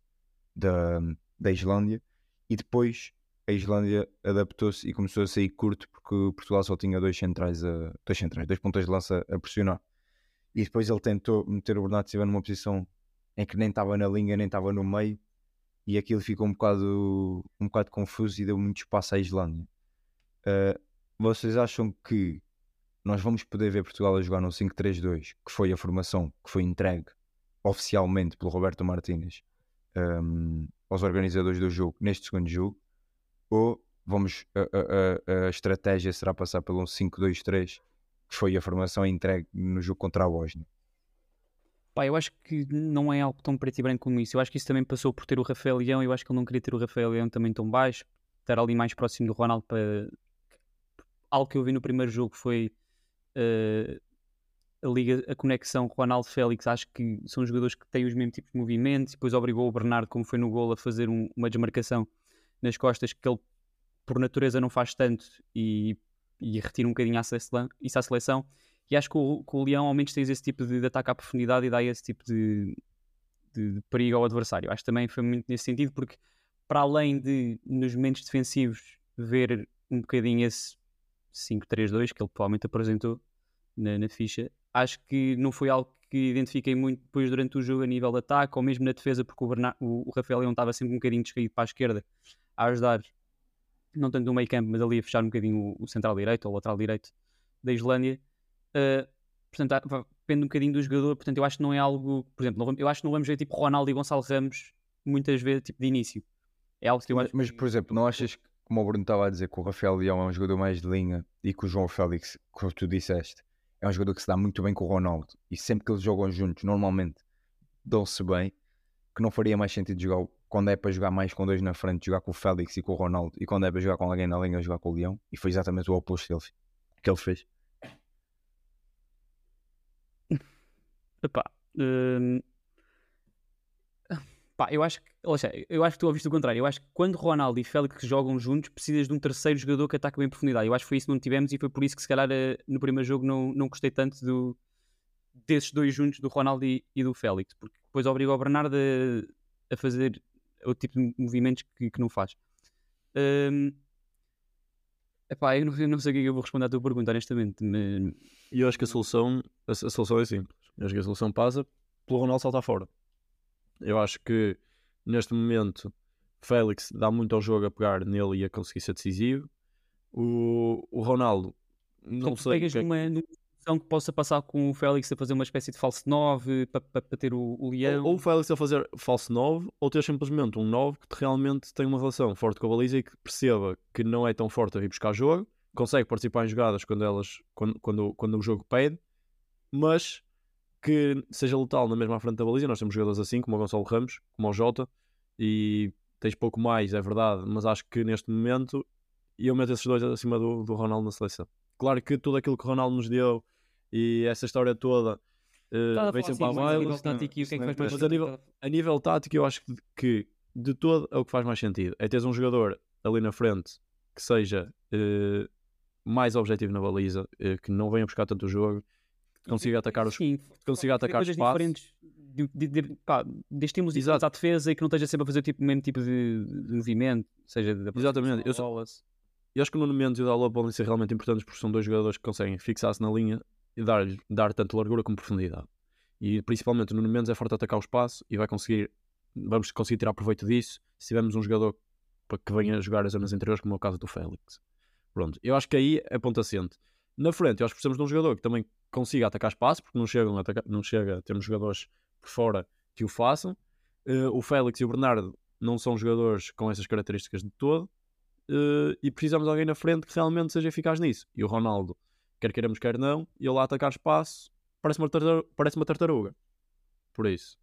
da, da Islândia, e depois a Islândia adaptou-se e começou a sair curto, porque Portugal só tinha dois centrais, a, dois centrais, dois pontas de lança a pressionar. E depois ele tentou meter o Bernardo Silva numa posição em que nem estava na linha, nem estava no meio, e aquilo ficou um bocado, um bocado confuso e deu muito espaço à Islândia. Uh, vocês acham que nós vamos poder ver Portugal a jogar no 5-3-2, que foi a formação que foi entregue oficialmente pelo Roberto Martínez um, aos organizadores do jogo neste segundo jogo? Ou vamos, a, a, a, estratégia será passar pelo 5-2-3, que foi a formação entregue no jogo contra a Bósnia? Pá, eu acho que não é algo tão preto e branco como isso. Eu acho que isso também passou por ter o Rafael Leão. Eu acho que ele não queria ter o Rafael Leão também tão baixo, estar ali mais próximo do Ronaldo. Para... Algo que eu vi no primeiro jogo foi uh, a liga, a conexão Ronaldo-Félix. Acho que são jogadores que têm os mesmos tipos de movimentos. Depois obrigou o Bernardo, como foi no gol, a fazer um, uma desmarcação nas costas que ele, por natureza, não faz tanto. E e retira um bocadinho isso à seleção. E acho que o, que o Leão ao menos tem esse tipo de, de ataque à profundidade e dá esse tipo de, de, de perigo ao adversário. Acho que também foi muito nesse sentido, porque para além de nos momentos defensivos ver um bocadinho esse 5-3-2 que ele provavelmente apresentou na, na, ficha, acho que não foi algo que identifiquei muito depois durante o jogo a nível de ataque ou mesmo na defesa, porque o, Bernard, o, o Rafael Leão estava sempre um bocadinho descaído para a esquerda a ajudar, não tanto no meio campo, mas ali a fechar um bocadinho o, o central direito ou o lateral direito da Islândia. Uh, portanto, depende um bocadinho do jogador. Portanto, eu acho que não é algo, por exemplo, eu acho que não vamos ver tipo Ronaldo e Gonçalo Ramos muitas vezes tipo de início. É algo que eu mas, acho. Mas, por exemplo, não achas que, como o Bruno estava a dizer, que o Rafael Leão é um jogador mais de linha e que o João Félix, como tu disseste, é um jogador que se dá muito bem com o Ronaldo e sempre que eles jogam juntos, normalmente dão-se bem, que não faria mais sentido jogar quando é para jogar mais com dois na frente, jogar com o Félix e com o Ronaldo, e quando é para jogar com alguém na linha, jogar com o Leão, e foi exatamente o oposto que ele fez. <laughs> Epá, hum... Pá, eu acho que, seja, eu acho que tu ouviste o contrário. Eu acho que quando Ronaldo e Félix jogam juntos, precisas de um terceiro jogador que ataque bem em profundidade. Eu acho que foi isso que não tivemos e foi por isso que, se calhar, eh, no primeiro jogo não, não gostei tanto do, desses dois juntos, do Ronaldo e, e do Félix, porque depois obriga o Bernardo a, a fazer o tipo de movimentos que, que não faz. Um, epá, eu não, eu não sei o que é eu vou responder à tua pergunta, honestamente. E eu acho que a solução, a, a, solução é simples. Eu acho que a solução passa pelo Ronaldo saltar fora. Eu acho que neste momento Félix dá muito ao jogo a pegar nele e a conseguir ser decisivo. O, o Ronaldo, não então, sei. Pegas que... numa, numa que possa passar com o Félix a fazer uma espécie de falso 9 para, para, para ter o, o Leão. Ou, ou, o Félix a fazer falso 9, ou ter simplesmente um 9 que realmente tem uma relação forte com a baliza e que perceba que não é tão forte a vir buscar jogo, consegue participar em jogadas quando, elas, quando, quando, quando o jogo pede, mas que seja letal na mesma frente da baliza. Nós temos jogadores assim, como o Gonçalo Ramos, como o Jota, e tens pouco mais, é verdade, mas acho que neste momento eu meto esses dois acima do, do Ronaldo na seleção. Claro que tudo aquilo que o Ronaldo nos deu e essa história toda uh, vem sempre assim, à A nível tático, o que é que faz mais mas a nível, a nível tático, eu acho que, que de todo é o que faz mais sentido. É teres um jogador ali na frente que seja uh, mais objetivo na baliza, uh, que não venha buscar tanto o jogo, consiga atacar os Sim, consiga atacar os espaços. diferentes de, de, de, pá, diferentes à defesa e que não esteja sempre a fazer o tipo, mesmo tipo de, de movimento, seja Exatamente. Eu, só, eu acho que o Nuno Mendes e o Dalot podem ser realmente importantes porque são dois jogadores que conseguem fixar-se na linha e dar, dar tanto largura como profundidade. E principalmente o Nuno Mendes é forte a atacar o espaço e vai conseguir, vamos conseguir tirar proveito disso se tivermos um jogador para que venha jogar as zonas interiores, como é o caso do Félix. Pronto, eu acho que aí é ponto assente. Na frente, eu acho que precisamos de um jogador que também consiga atacar espaço, porque não, chegam não chega a termos jogadores por fora que o façam. Uh, o Félix e o Bernardo não são jogadores com essas características de todo. Uh, e precisamos de alguém na frente que realmente seja eficaz nisso. E o Ronaldo quer queiramos, quer não, ele lá atacar espaço, parece uma, tartaruga, parece uma tartaruga. Por isso,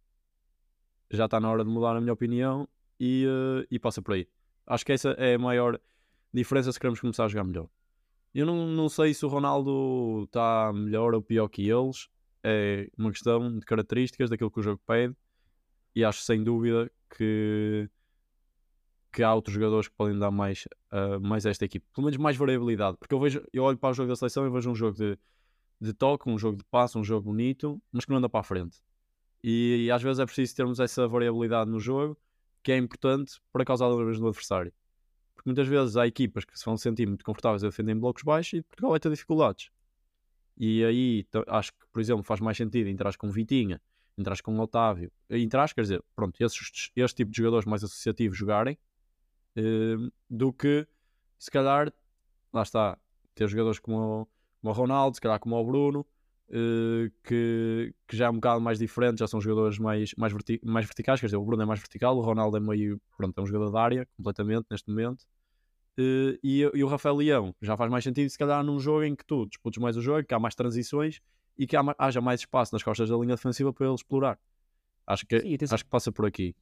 já está na hora de mudar a minha opinião e, uh, e passa por aí. Acho que essa é a maior diferença se queremos começar a jogar melhor. Eu não, não sei se o Ronaldo está melhor ou pior que eles. É uma questão de características daquilo que o jogo pede. E acho sem dúvida que que há outros jogadores que podem dar mais, uh, mais a esta equipe. Pelo menos mais variabilidade. Porque eu vejo, eu olho para o jogo da seleção e vejo um jogo de, de toque, um jogo de passe, um jogo bonito, mas que não anda para a frente. E, e às vezes é preciso termos essa variabilidade no jogo que é importante para causar dúvidas no adversário. Porque muitas vezes há equipas que se vão sentir muito confortáveis a defender em blocos baixos e Portugal vai ter dificuldades. E aí acho que, por exemplo, faz mais sentido entrar com Vitinha, entrar com Otávio, entrar, quer dizer, pronto, esses, este tipo de jogadores mais associativos jogarem uh, do que se calhar, lá está, ter jogadores como o, Ronaldo, se calhar como o Bruno, uh, que, que já é um bocado mais diferente, já são jogadores mais, mais, verti mais verticais, quer dizer, o Bruno é mais vertical, o Ronaldo é meio, pronto, é um jogador da área, completamente, neste momento. Uh, e, e, o Rafael Leão já faz mais sentido, se calhar, num jogo em que tu disputas mais o jogo, que há mais transições e que há, haja mais espaço nas costas da linha defensiva para ele explorar. Acho que, Sim, acho que passa por aqui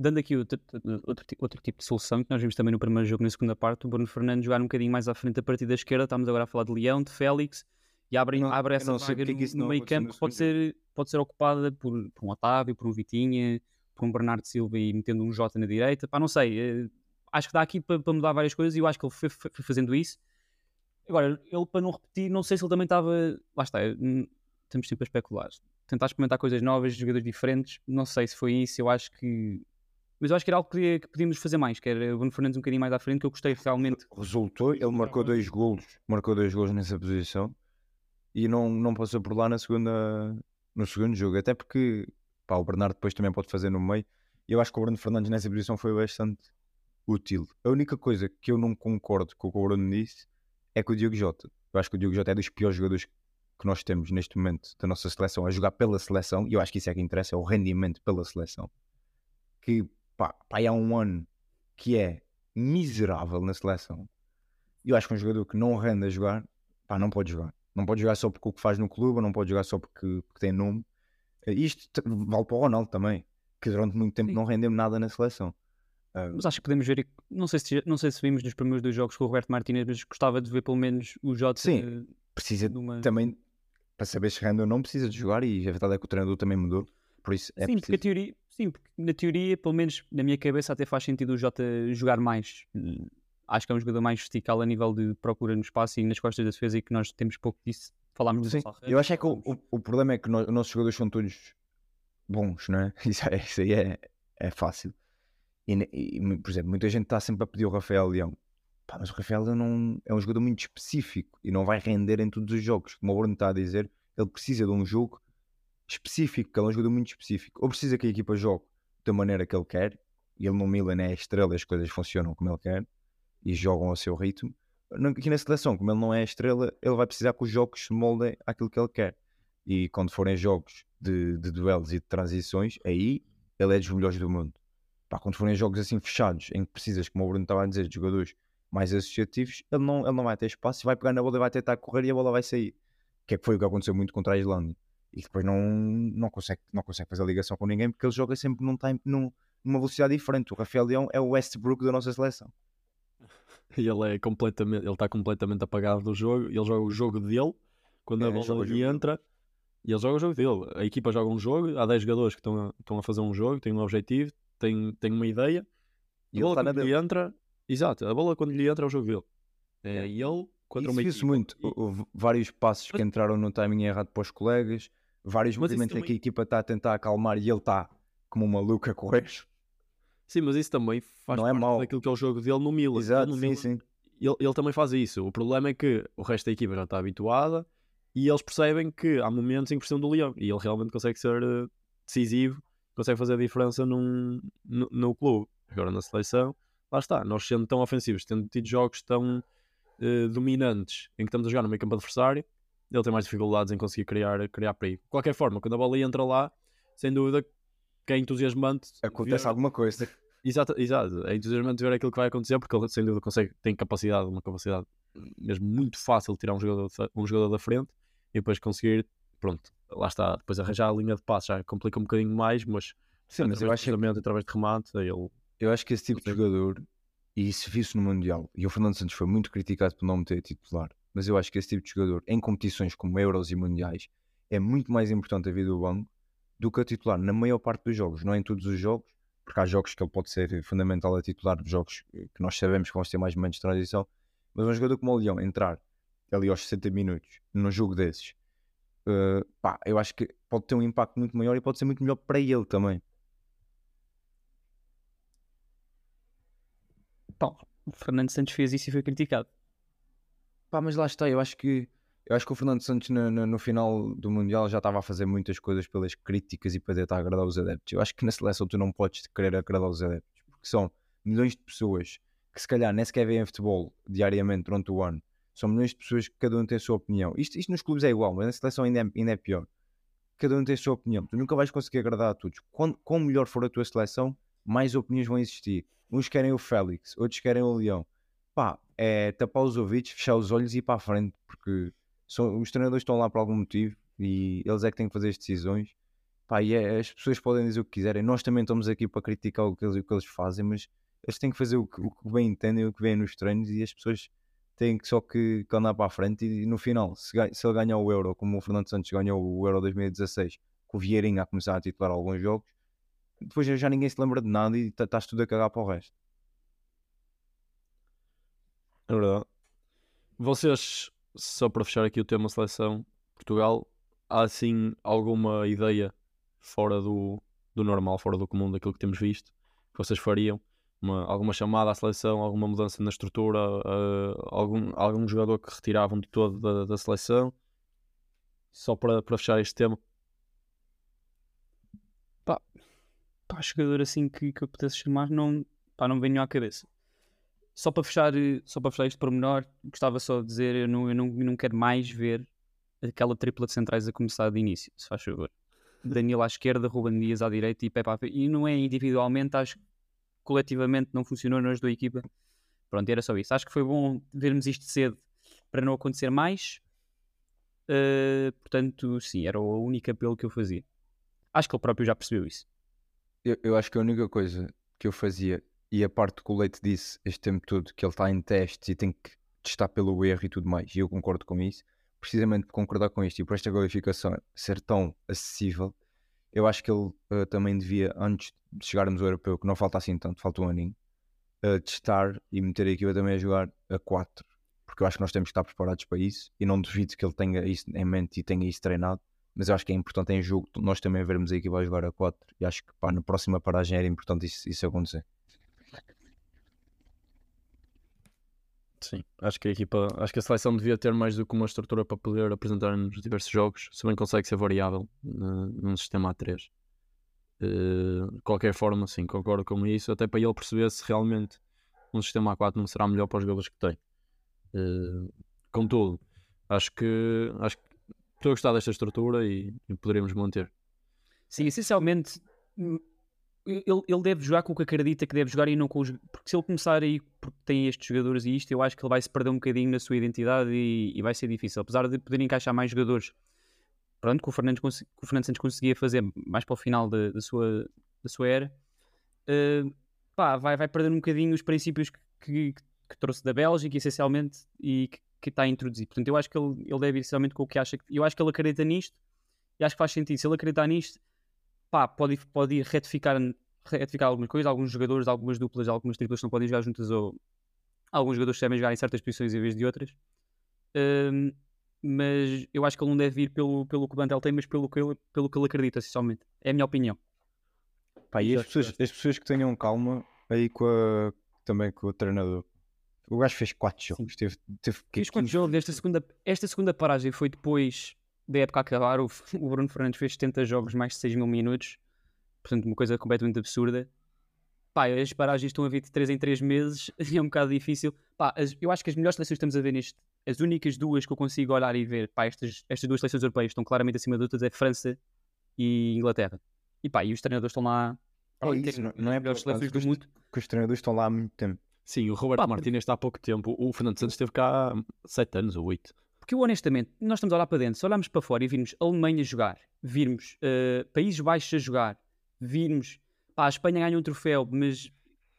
dando aqui outro, outro, outro, tipo de solução que nós vimos também no primeiro jogo, na segunda parte, o Bruno Fernandes jogar um bocadinho mais à frente a partir da esquerda. Estamos agora a falar de Leão, de Félix, e abre, não, abre essa vaga no, no meio campo que pode ser, pode ser ocupada por, por um Otávio, por um Vitinha, por um Bernardo Silva e metendo um Jota na direita. Pá, não sei, eh, acho que dá aqui para, para mudar várias coisas e eu acho que ele foi, foi fazendo isso. Agora, ele para não repetir, não sei se ele também estava. Lá está, hum, estamos sempre a especular. Tentar experimentar coisas novas, jogadores diferentes. Não sei se foi isso. Eu acho que. Mas eu acho que era algo que, podíamos fazer mais, que era o Bruno Fernandes um bocadinho mais à frente, que eu gostei realmente. Resultou, ele marcou dois golos, marcou dois golos nessa posição e não, não passou por lá na segunda, no segundo jogo, até porque pá, o Bernardo depois também pode fazer no meio. Eu acho que o Bruno Fernandes nessa posição foi bastante útil. A única coisa que eu não concordo com o que o Bruno disse é com o Diogo Jota. Eu acho que o Diogo Jota é dos piores jogadores que nós temos neste momento da nossa seleção a jogar pela seleção, e eu acho que isso é que interessa, é o rendimento pela seleção. Que pá, pá, há um ano que é miserável na seleção. Eu acho que um jogador que não rende a jogar, pá, não pode jogar. Não pode jogar só porque o que faz no clube, ou não pode jogar só porque, porque tem nome. Eh, Isto vale para o Ronaldo também, que durante muito tempo Sim. não rendeu nada na seleção. Ah, Mas acho que podemos ver. Não sei se, não sei se vimos nos primeiros dois jogos com o Roberto Martínez, mas gostava de ver pelo menos o Jota Sim. eh, precisa numa. também, para saber se rende ou não, precisa de jogar. E a verdade é que o treinador também mudou. Por isso é sim, porque preciso. teoria, sim, porque na teoria, pelo menos na minha cabeça, até faz sentido o Jota jogar mais. Hum, Acho que é um jogador mais vertical a nível de procura no espaço e nas costas da defesa e que nós temos pouco disso. Falámos do Sim, eu acho é que o, o, o problema é que nós- os nossos jogadores são todos bons, não é? <laughs> Isso, é- isso aí é, é fácil. E, e, por exemplo, muita gente está sempre a pedir o Rafael Leão. Pá, mas o Rafael Leão não, é um jogador muito específico e não vai render em todos os jogos. Como o Bruno está a dizer, ele precisa de um jogo específico, que ele é um jogador muito específico. Ou precisa que a equipa jogue da maneira que ele quer, e ele no Milan é a estrela, as coisas funcionam como ele quer e jogam ao seu ritmo. Aqui na seleção, como ele não é a estrela, ele vai precisar que os jogos se moldem àquilo que ele quer. E quando forem jogos de, de duelos e de transições, aí ele é dos melhores do mundo. Pá, quando forem jogos assim fechados, em que precisas, como o Bruno estava a dizer, de jogadores mais associativos, ele não, ele não vai ter espaço, vai pegar na bola e vai tentar correr e a bola vai sair. Que é que foi o que aconteceu muito contra a Islândia. E depois não, não, consegue, não consegue fazer ligação com ninguém porque ele joga sempre num time, num, numa velocidade diferente. O Rafael Leão é o Westbrook da nossa seleção. <laughs> E ele é completamente, ele está completamente apagado do jogo, ele joga o jogo dele, quando É, a bola lhe entra, e ele joga o jogo dele. A equipa joga um jogo, há 10 jogadores que estão a, estão a fazer um jogo, têm um objetivo, têm, têm uma ideia, E a ele bola quando lhe dele. entra, exato, a bola quando lhe entra é o jogo dele. É É. ele contra Isso uma viu-se equipa. muito. E- Houve vários passos que entraram no timing errado para os colegas, vários Mas isso movimentos em que a também- equipa está a tentar acalmar e ele está como um maluco a correr. Sim, mas isso também faz Não é parte mau. daquilo que é o jogo dele no Milan. Ele Exato, no sim, Milan sim. ele, ele também faz isso. O problema é que o resto da equipa já está habituada e eles percebem que há momentos em que precisam do Leão e ele realmente consegue ser eh, decisivo, consegue fazer a diferença num, no, no clube. Agora na seleção, lá está, nós sendo tão ofensivos, tendo tido jogos tão eh, dominantes em que estamos a jogar no meio campo adversário, ele tem mais dificuldades em conseguir criar, criar perigo. De qualquer forma, quando a bola entra lá, sem dúvida que é entusiasmante. Acontece ver- alguma coisa. <laughs> Exato, exato. É entusiasmante ver aquilo que vai acontecer porque ele sem dúvida consegue, tem capacidade, uma capacidade mesmo muito fácil de tirar um jogador, um jogador da frente e depois conseguir, pronto, lá está, depois arranjar a linha de passe já complica um bocadinho mais, mas Sim, mas eu acho, cruzamento, através de remate, ele eu acho que esse tipo de jogador, e isso viu-se no Mundial, e o Fernando Santos foi muito criticado por não meter titular, mas eu acho que esse tipo de jogador, em competições como Euros e Mundiais, é muito mais importante a vida do banco do que a titular na maior parte dos jogos, não é em todos os jogos, porque há jogos que ele pode ser fundamental a titular, jogos que nós sabemos que vão ter mais momentos de transição, mas um jogador como o Leão entrar ali aos 60 minutos num jogo desses, eh, pá, eu acho que pode ter um impacto muito maior e pode ser muito melhor para ele também. Pá, o Fernando Santos fez isso e foi criticado. Pá, mas lá está, eu acho que eu acho que o Fernando Santos no, no- no final do Mundial já estava a fazer muitas coisas pelas críticas e para tentar agradar os adeptos. Eu acho que na seleção tu não podes querer agradar os adeptos, porque são milhões de pessoas que se calhar nem sequer veem futebol diariamente durante o ano. São milhões de pessoas que cada um tem a sua opinião. Isto, isto nos clubes é igual, mas na seleção ainda é, ainda é pior. Cada um tem a sua opinião. Tu nunca vais conseguir agradar a todos. Quando, quão melhor for a tua seleção, mais opiniões vão existir. Uns querem o Félix, outros querem o Leão. Pá, é tapar os ouvidos, fechar os olhos e ir para a frente, porque são, os treinadores estão lá por algum motivo e eles é que têm que fazer as decisões. Pá, e é- as pessoas podem dizer o que quiserem. Nós também estamos aqui para criticar o que eles, o que eles fazem, mas eles têm que fazer o que, o que bem entendem, o que vem nos treinos e as pessoas que só que, que andar para a frente e, no final, se, se ele ganhar o Euro, como o Fernando Santos ganhou o Euro 2016, com o Vieirinha a começar a titular alguns jogos, depois já ninguém se lembra de nada e tá- estás tudo a cagar para o resto. É verdade. vocês, só para fechar aqui o tema seleção, Portugal, há assim alguma ideia fora do, do normal, fora do comum daquilo que temos visto, que vocês fariam? Uma, alguma chamada à seleção, alguma mudança na estrutura, uh, algum, algum jogador que retiravam de todo da, da seleção? Só para, para fechar este tema. Pá, pá jogador assim que, que eu pudesse chamar, não, pá, não me venho à cabeça. Só para fechar, eh, só para fechar este pormenor, gostava só de dizer, eu não, eu não, eu não quero mais ver aquela tripla de centrais a começar de início, se faz favor. Danilo à esquerda, Ruben Dias à direita e Pepe à. E não é individualmente, acho que coletivamente não funcionou nas duas equipas. Pronto, era só isso. Acho que foi bom vermos isto cedo para não acontecer mais. Uh, portanto, sim, era o único apelo que eu fazia. Acho que ele próprio já percebeu isso. Eu, eu acho que a única coisa que eu fazia, e a parte que o Leite disse este tempo todo, que ele está em testes e tem que testar pelo erro e tudo mais, e eu concordo com isso, precisamente por concordar com isto e por esta qualificação ser tão acessível, eu acho que ele uh, também devia, antes de chegarmos ao europeu, que não falta assim tanto, falta um aninho, uh, testar e meter a equipa também a jogar a 4. Porque eu acho que nós temos que estar preparados para isso e não duvido que ele tenha isso em mente e tenha isso treinado. Mas eu acho que é importante em jogo nós também vermos a equipa a jogar a 4 e acho que pá, na próxima paragem era importante isso, isso acontecer. Sim, acho que a equipa, acho que a seleção devia ter mais do que uma estrutura para poder apresentar nos diversos jogos, se bem consegue ser variável uh, num sistema A3. Uh, de qualquer forma, sim, concordo com isso, até para ele perceber se realmente um sistema A4 não será melhor para os jogadores que tem. Uh, contudo, acho que acho que estou a gostar desta estrutura e, e poderíamos manter. Sim, essencialmente ele, ele deve jogar com o que acredita que deve jogar e não com os. Porque se ele começar aí porque tem estes jogadores e isto, eu acho que ele vai se perder um bocadinho na sua identidade e, e vai ser difícil. Apesar de poder encaixar mais jogadores, pronto, que o Fernando, que o Fernando Santos conseguia fazer mais para o final da, da sua, da sua era, uh, pá, vai, vai perder um bocadinho os princípios que, que, que trouxe da Bélgica, essencialmente, e que, que está a introduzir. Portanto, eu acho que ele, ele deve ir essencialmente com o que acha. Eu acho que ele acredita nisto e acho que faz sentido. Se ele acreditar nisto pá, pode, pode retificar, retificar algumas coisas, alguns jogadores, algumas duplas, algumas triplas não podem jogar juntas ou alguns jogadores sabem jogar em certas posições em vez de outras. Um, mas eu acho que ele não deve ir pelo, pelo que o Bantel tem, mas pelo que ele, pelo que ele acredita, essencialmente. É a minha opinião. Pá, e as pessoas, as pessoas que tenham calma aí com a, também com o treinador. O gajo fez 4 jogos. Teve, teve, Fiz 4 jogos. Esta segunda, esta segunda paragem foi depois da época a acabar, o, o Bruno Fernandes fez 70 jogos, mais de 6 mil minutos. Portanto, uma coisa completamente absurda. Pá, as paragens estão a vir de 3 em 3 meses, <laughs> é um bocado difícil. Pá, as, eu acho que as melhores seleções que estamos a ver neste, as únicas duas que eu consigo olhar e ver, pá, estas, estas duas seleções europeias estão claramente acima de outras, é França e Inglaterra. E pá, e os treinadores estão lá. É isso, não, não é melhores seleções do mundo. Que os treinadores estão lá há muito tempo. Sim, o Roberto Martínez está há pouco tempo. O Fernando Santos esteve cá há 7 anos ou 8. Porque eu, honestamente, nós estamos a olhar para dentro, se olharmos para fora e virmos a Alemanha jogar, virmos uh, Países Baixos a jogar, virmos pá, a Espanha ganha um troféu, mas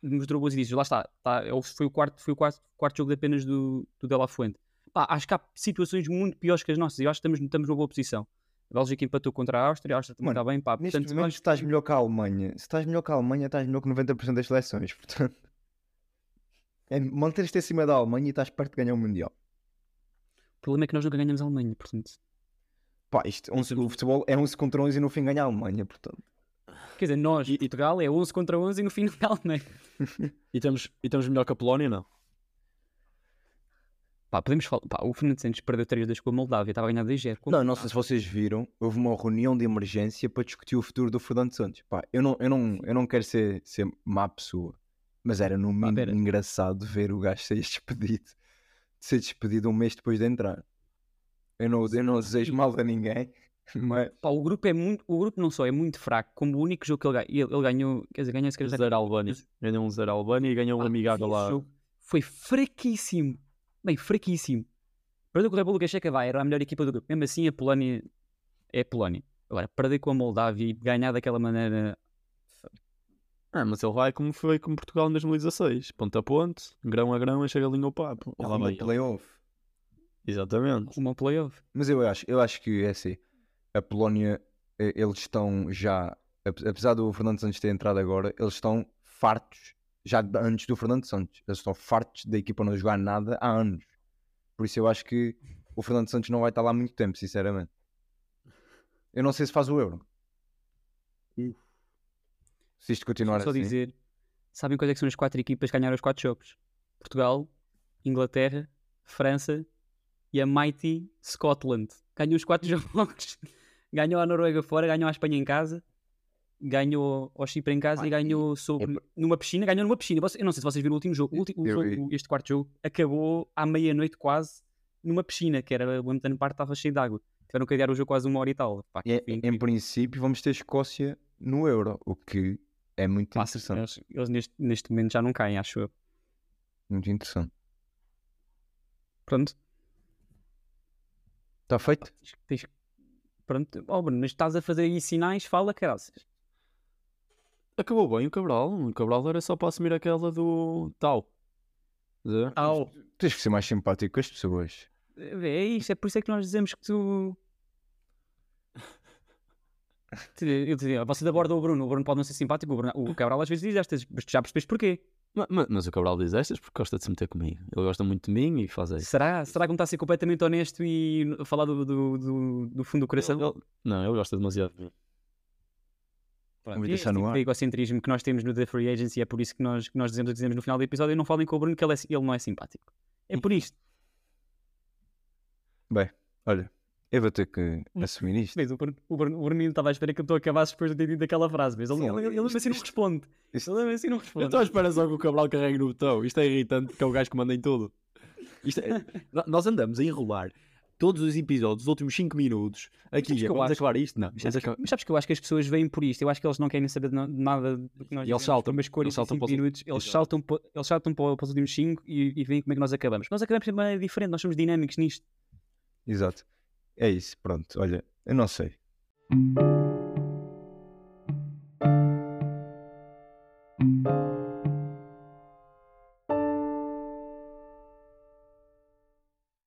mostrou boas indícios, lá está, tá, foi o quarto, foi o quarto, quarto jogo apenas do, do De La Fuente. Pá, acho que há situações muito piores que as nossas e acho que estamos, estamos numa boa posição. A Bélgica empatou contra a Áustria, a Áustria também está bem. Pá, neste portanto, momento, nós... estás melhor que a Alemanha. Se estás melhor que a Alemanha, estás melhor que 90% das seleções. <laughs> Portanto, é manter-te acima da Alemanha e estás perto de ganhar o um Mundial. O problema é que nós nunca ganhamos a Alemanha, portanto. Pá, isto, 11, o futebol é 11 contra 11 e no fim ganha a Alemanha, portanto. Quer dizer, nós, e, Portugal, é 11 contra 11 e no fim <laughs> não Alemanha. e, estamos, e estamos melhor que a Polónia, não? Pá, podemos falar. Pá, o Fernando Santos perdeu 3 vezes com a Moldávia, estava a ganhar 2 0 Não, não sei se vocês viram, houve uma reunião de emergência para discutir o futuro do Fernando Santos. Pá, eu não, eu não, eu não quero ser, ser má pessoa, mas era no mínimo engraçado ver o gajo ser <laughs> despedido de ser despedido um mês depois de entrar. Eu não, eu não desejo mal a ninguém. <laughs> Mas... Pá, o grupo é muito, o grupo não só é muito fraco, como o único jogo que ele, ganhou, ele ganhou, quer dizer, ganhou se calhar zero Albânia. Ganhou um zero Albânia e ganhou um amigável lá. Foi fraquíssimo. Bem, fraquíssimo. Perdeu com a República Checa, vai, era a melhor equipa do grupo. Mesmo assim, a Polónia é a Polónia. Agora, perder com a Moldávia e ganhar daquela maneira ah, mas ele vai como foi com Portugal em 2016. Ponto a ponto, grão a grão, chega ali no papo. Ela vai playoff. Exatamente. Uma playoff. Mas eu acho, eu acho que é assim. A Polónia, eles estão já, apesar do Fernando Santos ter entrado agora, eles estão fartos, já antes do Fernando Santos. Eles estão fartos da equipa não jogar nada há anos. Por isso eu acho que o Fernando Santos não vai estar lá muito tempo, sinceramente. Eu não sei se faz o Euro. Se isto continuar Só assim. dizer, sabem quais é que são as quatro equipas que ganharam os quatro jogos? Portugal, Inglaterra, França e a Mighty Scotland. Ganhou os quatro <laughs> jogos. Ganhou a Noruega fora, ganhou a Espanha em casa, ganhou ao Chipre em casa e ganhou sobre, numa piscina. Ganhou numa piscina. Eu não sei se vocês viram o último jogo. O ulti- o Eu jogo- vi. o- este quarto jogo acabou à meia-noite quase numa piscina, que era o Hampton Park estava cheio de água. Tiveram que adiar o jogo quase uma hora e tal. Pá, foi em princípio, vamos ter Escócia no Euro, o que é muito interessante. eles, eles neste, neste momento já não caem, acho eu. Muito interessante. Pronto. Está feito? Tens- tens- Pronto, oh, Bruno, mas estás a fazer aí sinais, fala, caraças. Acabou bem o Cabral. O Cabral era só para assumir aquela do tal. Au. Tens que ser mais simpático com as pessoas. É isto, é por isso é que nós dizemos que tu. Eu dizia, você aborda o Bruno, o Bruno pode não ser simpático, o, Bruno- o Cabral às vezes diz estas, mas tu já percebeste porquê. Ma- ma- Mas, o Cabral diz estas porque gosta de se meter comigo. Ele gosta muito de mim e faz isso. Será? Será que não está a ser completamente honesto e a falar do, do, do, do fundo do coração? Ele- ele- não, ele gosta demasiado de mim. Pronto, Vamos deixar este no tipo ar. de egocentrismo que nós temos no The Free Agency é por isso que nós, que nós dizemos, dizemos no final do episódio não falem com o Bruno que ele, é- ele não é simpático. É por isto. Bem, olha, eu vou ter que Hum. assumir isto. Vês, o Bruno, o Bruno, o Bruno estava à espera que tu acabasses depois de ter dito aquela frase, mas ele, Sim, ele, ele, ele assim não responde. isto- Ele assim não Eu responde. estou à espera só que o Cabral carregue no botão. Isto é irritante porque é o gajo que manda em tudo. É- <laughs> Nós andamos a enrolar todos os episódios, os últimos 5 minutos. Aqui, que eu vamos acho? acabar isto? Não. Mas vamos sabes, que, acabar- mas sabes que eu acho que as pessoas vêm por isto. Eu acho que eles não querem saber de na- nada do que nós E eles saltam, Mas eles 45 saltam para os- minutos, eles saltam, eles saltam para, para os últimos 5 e, e veem como é que nós acabamos. Nós acabamos de maneira diferente, nós somos dinâmicos nisto. Exato. É isso, pronto. Olha, eu não sei.